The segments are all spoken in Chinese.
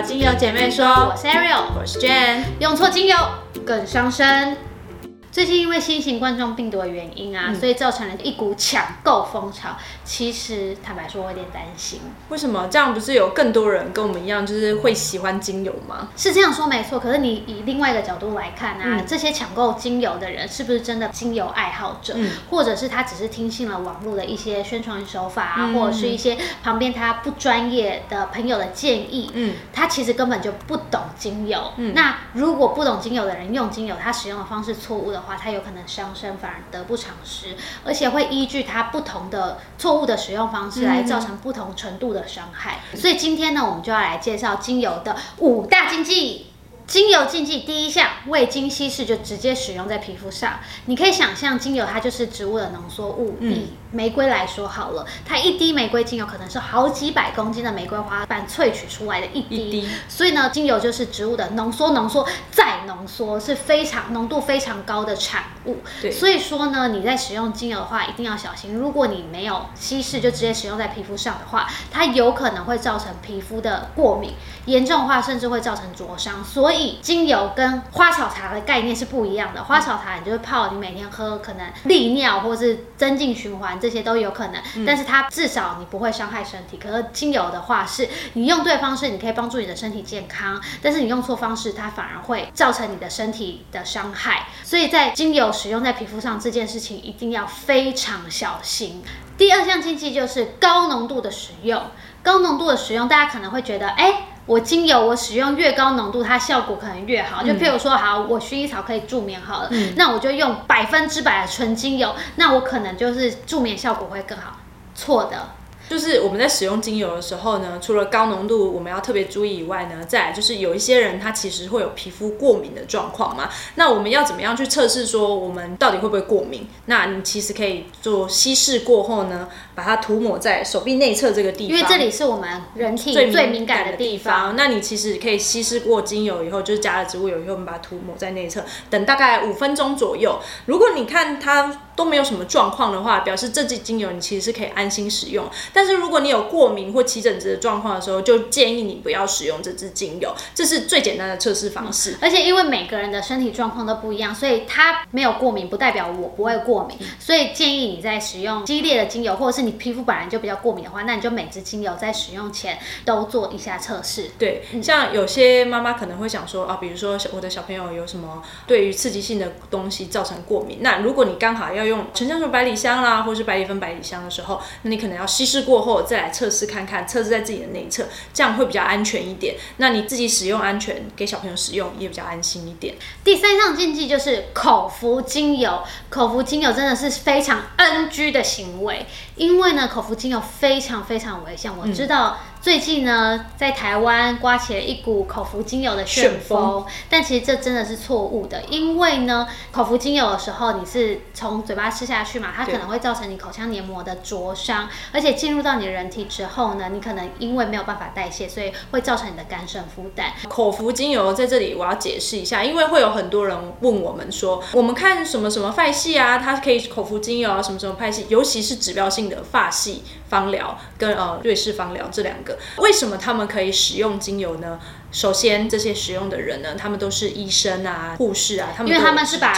到精油姐妹说，我是 Ariel，我是 Jane，。用错精油更伤身。最近因为新型冠状病毒的原因啊，所以造成了一股抢购风潮。其实坦白说，我有点担心。为什么这样？不是有更多人跟我们一样，就是会喜欢精油吗？是这样说没错。可是你以另外一个角度来看啊，这些抢购精油的人是不是真的精油爱好者？或者是他只是听信了网络的一些宣传手法啊，或者是一些旁边他不专业的朋友的建议？嗯，他其实根本就不懂精油。嗯，那如果不懂精油的人用精油，他使用的方式错误的。话，它有可能伤身，反而得不偿失，而且会依据它不同的错误的使用方式来造成不同程度的伤害。所以今天呢，我们就要来介绍精油的五大禁忌。精油禁忌第一项，未经稀释就直接使用在皮肤上。你可以想象，精油它就是植物的浓缩物。以玫瑰来说好了，它一滴玫瑰精油可能是好几百公斤的玫瑰花瓣萃取出来的一滴。所以呢，精油就是植物的浓缩、浓缩再浓缩，是非常浓度非常高的产物。对。所以说呢，你在使用精油的话，一定要小心。如果你没有稀释就直接使用在皮肤上的话，它有可能会造成皮肤的过敏，严重的话甚至会造成灼伤。所以精油跟花草茶的概念是不一样的。花草茶你就是泡，你每天喝，可能利尿或是增进循环，这些都有可能。但是它至少你不会伤害身体。可是精油的话，是你用对方式，你可以帮助你的身体健康；但是你用错方式，它反而会造成你的身体的伤害。所以在精油使用在皮肤上这件事情，一定要非常小心。第二项禁忌就是高浓度的使用。高浓度的使用，大家可能会觉得，哎。我精油我使用越高浓度，它效果可能越好。就譬如说，好，我薰衣草可以助眠好了，那我就用百分之百的纯精油，那我可能就是助眠效果会更好。错的。就是我们在使用精油的时候呢，除了高浓度我们要特别注意以外呢，再来就是有一些人他其实会有皮肤过敏的状况嘛。那我们要怎么样去测试说我们到底会不会过敏？那你其实可以做稀释过后呢，把它涂抹在手臂内侧这个地方，因为这里是我们人体最敏感的地方。那你其实可以稀释过精油以后，就是加了植物油以后，我们把它涂抹在内侧，等大概五分钟左右。如果你看它。都没有什么状况的话，表示这支精油你其实是可以安心使用。但是如果你有过敏或起疹子的状况的时候，就建议你不要使用这支精油。这是最简单的测试方式。而且因为每个人的身体状况都不一样，所以它没有过敏不代表我不会过敏。所以建议你在使用激烈的精油，或者是你皮肤本来就比较过敏的话，那你就每支精油在使用前都做一下测试。对，像有些妈妈可能会想说啊，比如说我的小朋友有什么对于刺激性的东西造成过敏，那如果你刚好要用沉香水百里香啦，或是百里芬百里香的时候，那你可能要稀释过后再来测试看看，测试在自己的内侧，这样会比较安全一点。那你自己使用安全，给小朋友使用也比较安心一点。第三项禁忌就是口服精油，口服精油真的是非常 NG 的行为，因为呢，口服精油非常非常危险。我知道。最近呢，在台湾刮起了一股口服精油的旋风，但其实这真的是错误的，因为呢，口服精油的时候，你是从嘴巴吃下去嘛，它可能会造成你口腔黏膜的灼伤，而且进入到你的人体之后呢，你可能因为没有办法代谢，所以会造成你的肝肾负担。口服精油在这里我要解释一下，因为会有很多人问我们说，我们看什么什么派系啊，它可以口服精油啊，什么什么派系，尤其是指标性的发系芳疗跟呃瑞士芳疗这两个。为什么他们可以使用精油呢？首先，这些使用的人呢，他们都是医生啊、护士啊，他们因为他们是把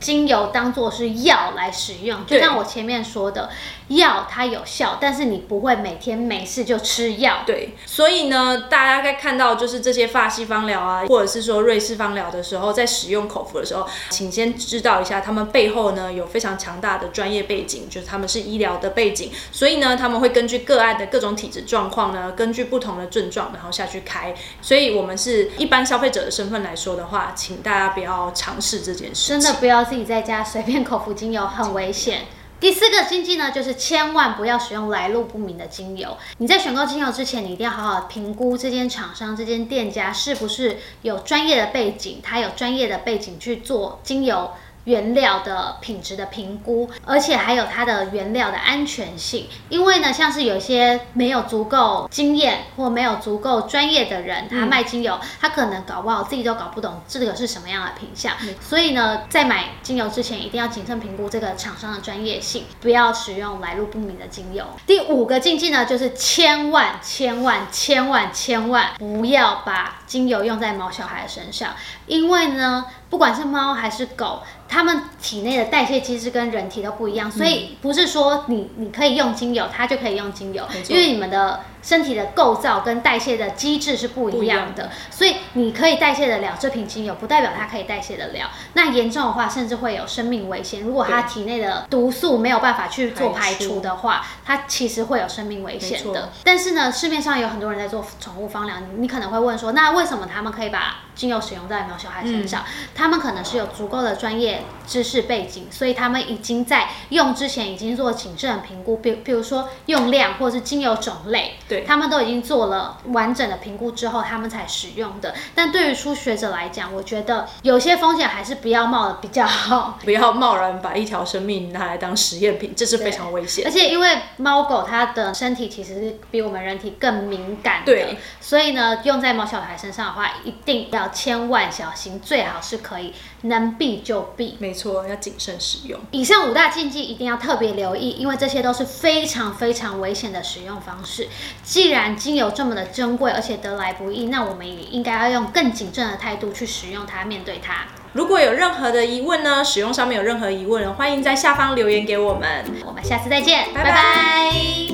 精油当做是药来使用，就像我前面说的，药它有效，但是你不会每天没事就吃药。对，所以呢，大家该看到就是这些发西方疗啊，或者是说瑞士方疗的时候，在使用口服的时候，请先知道一下，他们背后呢有非常强大的专业背景，就是他们是医疗的背景，所以呢，他们会根据个案的各种体质状况呢，根据不同的症状，然后下去开，所以。我们是一般消费者的身份来说的话，请大家不要尝试这件事。真的不要自己在家随便口服精油，很危险。第四个禁忌呢，就是千万不要使用来路不明的精油。你在选购精油之前，你一定要好好评估这间厂商、这间店家是不是有专业的背景，他有专业的背景去做精油。原料的品质的评估，而且还有它的原料的安全性。因为呢，像是有些没有足够经验或没有足够专业的人，他卖精油，他可能搞不好自己都搞不懂这个是什么样的品相。所以呢，在买精油之前，一定要谨慎评估这个厂商的专业性，不要使用来路不明的精油。第五个禁忌呢，就是千万千万千万千万不要把精油用在毛小孩身上，因为呢。不管是猫还是狗，它们体内的代谢机制跟人体都不一样，所以不是说你你可以用精油，它就可以用精油，因为你们的。身体的构造跟代谢的机制是不一样的，所以你可以代谢得了这瓶精油，不代表它可以代谢得了。那严重的话，甚至会有生命危险。如果它体内的毒素没有办法去做排除的话，它其实会有生命危险的。但是呢，市面上有很多人在做宠物方疗，你可能会问说，那为什么他们可以把精油使用在毛小孩身上？他们可能是有足够的专业知识背景，所以他们已经在用之前已经做谨慎评估，比比如说用量或者是精油种类。对，他们都已经做了完整的评估之后，他们才使用的。但对于初学者来讲，我觉得有些风险还是不要冒的比较好。不要贸然把一条生命拿来当实验品，这是非常危险。而且因为猫狗它的身体其实是比我们人体更敏感的，所以呢，用在猫小孩身上的话，一定要千万小心，最好是可以能避就避。没错，要谨慎使用。以上五大禁忌一定要特别留意，因为这些都是非常非常危险的使用方式。既然精油这么的珍贵，而且得来不易，那我们也应该要用更谨慎的态度去使用它，面对它。如果有任何的疑问呢，使用上面有任何疑问，欢迎在下方留言给我们。我们下次再见，拜拜。